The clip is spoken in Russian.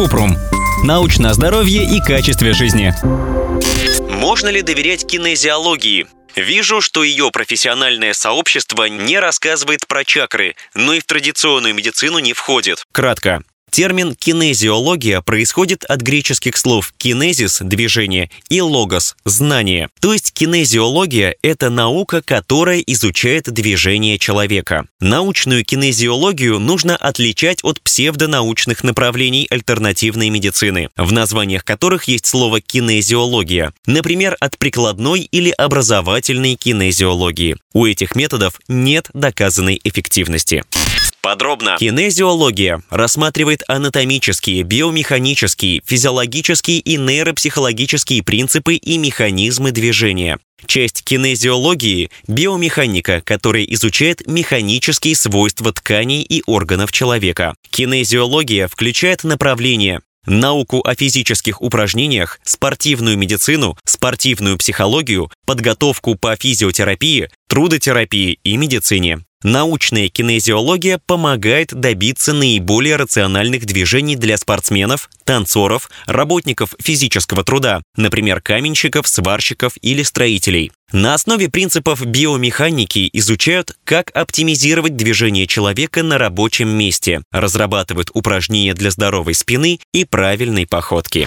Купрум. Научное здоровье и качестве жизни. Можно ли доверять кинезиологии? Вижу, что ее профессиональное сообщество не рассказывает про чакры, но и в традиционную медицину не входит. Кратко. Термин «кинезиология» происходит от греческих слов «кинезис» — движение и «логос» — знание. То есть кинезиология — это наука, которая изучает движение человека. Научную кинезиологию нужно отличать от псевдонаучных направлений альтернативной медицины, в названиях которых есть слово «кинезиология», например, от прикладной или образовательной кинезиологии. У этих методов нет доказанной эффективности. Подробно. Кинезиология рассматривает анатомические, биомеханические, физиологические и нейропсихологические принципы и механизмы движения. Часть кинезиологии – биомеханика, которая изучает механические свойства тканей и органов человека. Кинезиология включает направления науку о физических упражнениях, спортивную медицину, спортивную психологию, подготовку по физиотерапии, трудотерапии и медицине. Научная кинезиология помогает добиться наиболее рациональных движений для спортсменов, танцоров, работников физического труда, например, каменщиков, сварщиков или строителей. На основе принципов биомеханики изучают, как оптимизировать движение человека на рабочем месте, разрабатывают упражнения для здоровой спины и правильной походки.